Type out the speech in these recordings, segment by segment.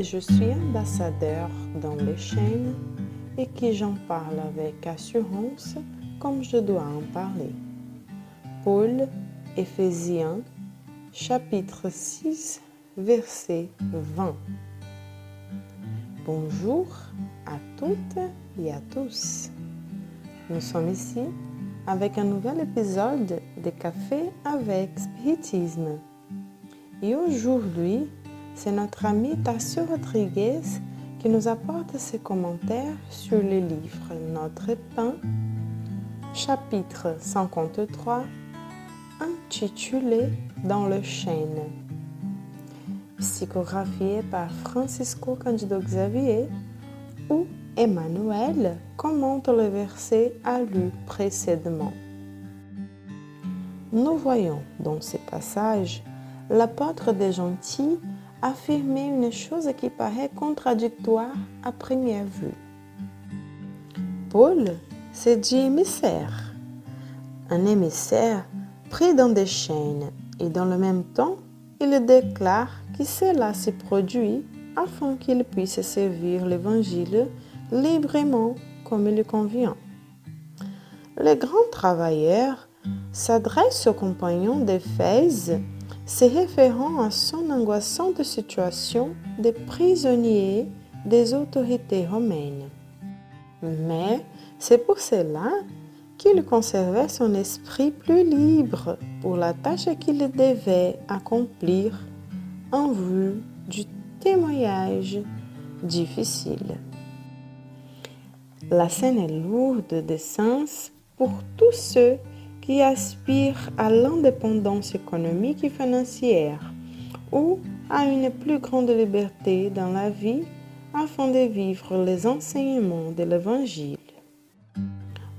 laquelle je suis ambassadeur dans les chaînes et qui j'en parle avec assurance comme je dois en parler. Paul, Éphésiens, chapitre 6, verset 20. Bonjour à toutes et à tous. Nous sommes ici avec un nouvel épisode de Café avec Spiritisme. Et aujourd'hui, c'est notre ami Tassio Rodriguez qui nous apporte ses commentaires sur le livre Notre pain, chapitre 53, intitulé Dans le chêne, psychographié par Francisco Candido Xavier, où Emmanuel commente le verset à lu précédemment. Nous voyons dans ce passage l'apôtre des gentils affirmer une chose qui paraît contradictoire à première vue. Paul s'est dit émissaire, un émissaire pris dans des chaînes, et dans le même temps, il déclare que cela s'est produit afin qu'il puisse servir l'Évangile librement comme il convient. Le grand travailleur s'adresse aux compagnons d'Éphèse se référant à son angoissante situation de prisonnier des autorités romaines. Mais c'est pour cela qu'il conservait son esprit plus libre pour la tâche qu'il devait accomplir en vue du témoignage difficile. La scène est lourde de sens pour tous ceux qui aspirent à l'indépendance économique et financière ou à une plus grande liberté dans la vie afin de vivre les enseignements de l'Évangile.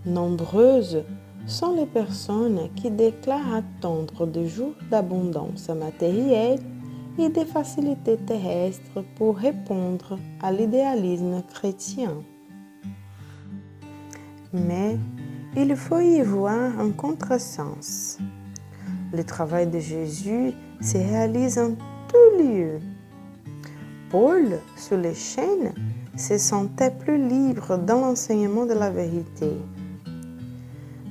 Nombreuses sont les personnes qui déclarent attendre des jours d'abondance matérielle et des facilités terrestres pour répondre à l'idéalisme chrétien. Mais il faut y voir un contresens. Le travail de Jésus se réalise en tout lieu. Paul, sur les chaînes, se sentait plus libre dans l'enseignement de la vérité.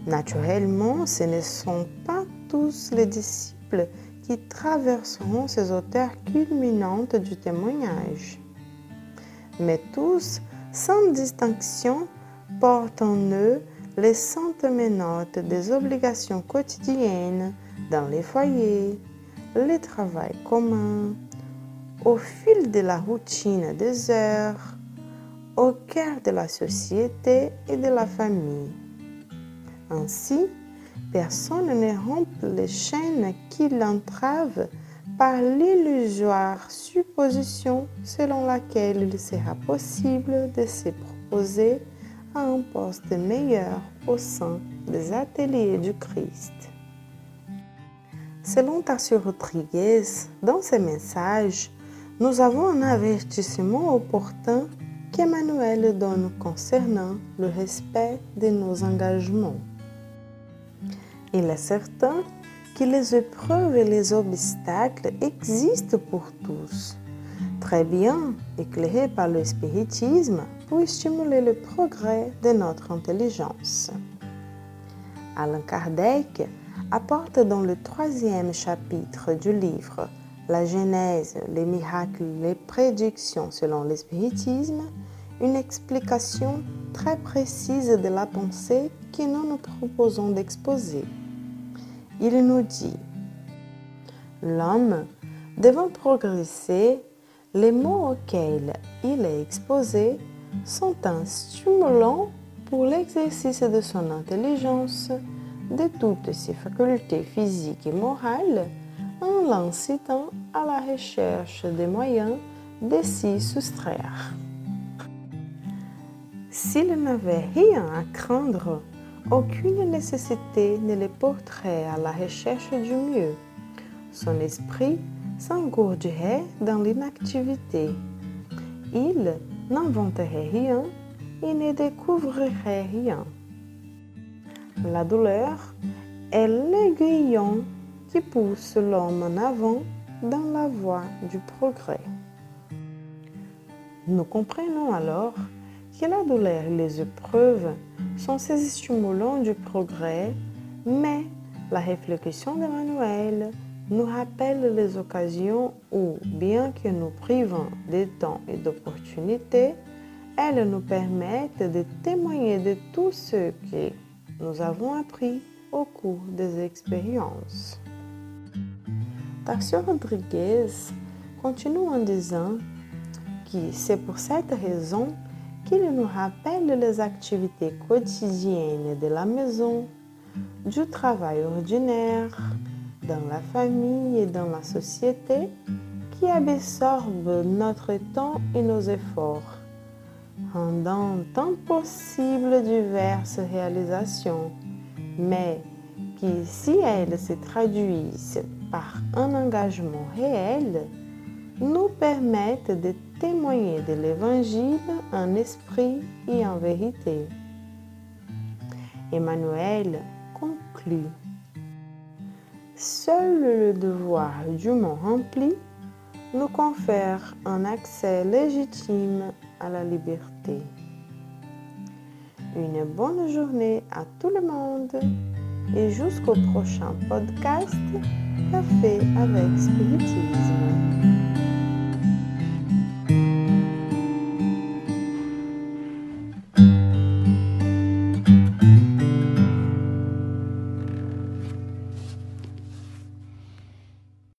Naturellement, ce ne sont pas tous les disciples qui traverseront ces auteurs culminantes du témoignage, mais tous, sans distinction, portent en eux les saintes menottes des obligations quotidiennes dans les foyers, le travail commun, au fil de la routine des heures, au cœur de la société et de la famille. Ainsi, personne ne rompt les chaînes qui l'entravent par l'illusoire supposition selon laquelle il sera possible de se proposer à un poste meilleur au sein des ateliers du Christ. Selon Tassio Rodriguez, dans ses messages, nous avons un avertissement opportun qu'Emmanuel donne concernant le respect de nos engagements. Il est certain que les épreuves et les obstacles existent pour tous, très bien éclairés par le spiritisme pour stimuler le progrès de notre intelligence. Alain Kardec apporte dans le troisième chapitre du livre La Genèse, les miracles, les prédictions selon le spiritisme une explication très précise de la pensée que nous nous proposons d'exposer. Il nous dit, l'homme devant progresser, les mots auxquels il est exposé sont un stimulant pour l'exercice de son intelligence, de toutes ses facultés physiques et morales, en l'incitant à la recherche des moyens de s'y soustraire. S'il n'avait rien à craindre, aucune nécessité ne le porterait à la recherche du mieux. Son esprit s'engourdirait dans l'inactivité. Il n'inventerait rien et ne découvrirait rien. La douleur est l'aiguillon qui pousse l'homme en avant dans la voie du progrès. Nous comprenons alors que la douleur et les épreuves sont ces stimulants du progrès, mais la réflexion d'Emmanuel nous rappelle les occasions où, bien que nous privons de temps et d'opportunités, elles nous permettent de témoigner de tout ce que nous avons appris au cours des expériences. Tarcio Rodrigues continue en disant que c'est pour cette raison qu'il nous rappelle les activités quotidiennes de la maison, du travail ordinaire, dans la famille et dans la société qui absorbent notre temps et nos efforts, rendant impossible diverses réalisations, mais qui, si elles se traduisent par un engagement réel, nous permettent de témoigner de l'Évangile en esprit et en vérité. Emmanuel conclut. Seul le devoir dûment rempli nous confère un accès légitime à la liberté. Une bonne journée à tout le monde et jusqu'au prochain podcast Café avec Spiritisme.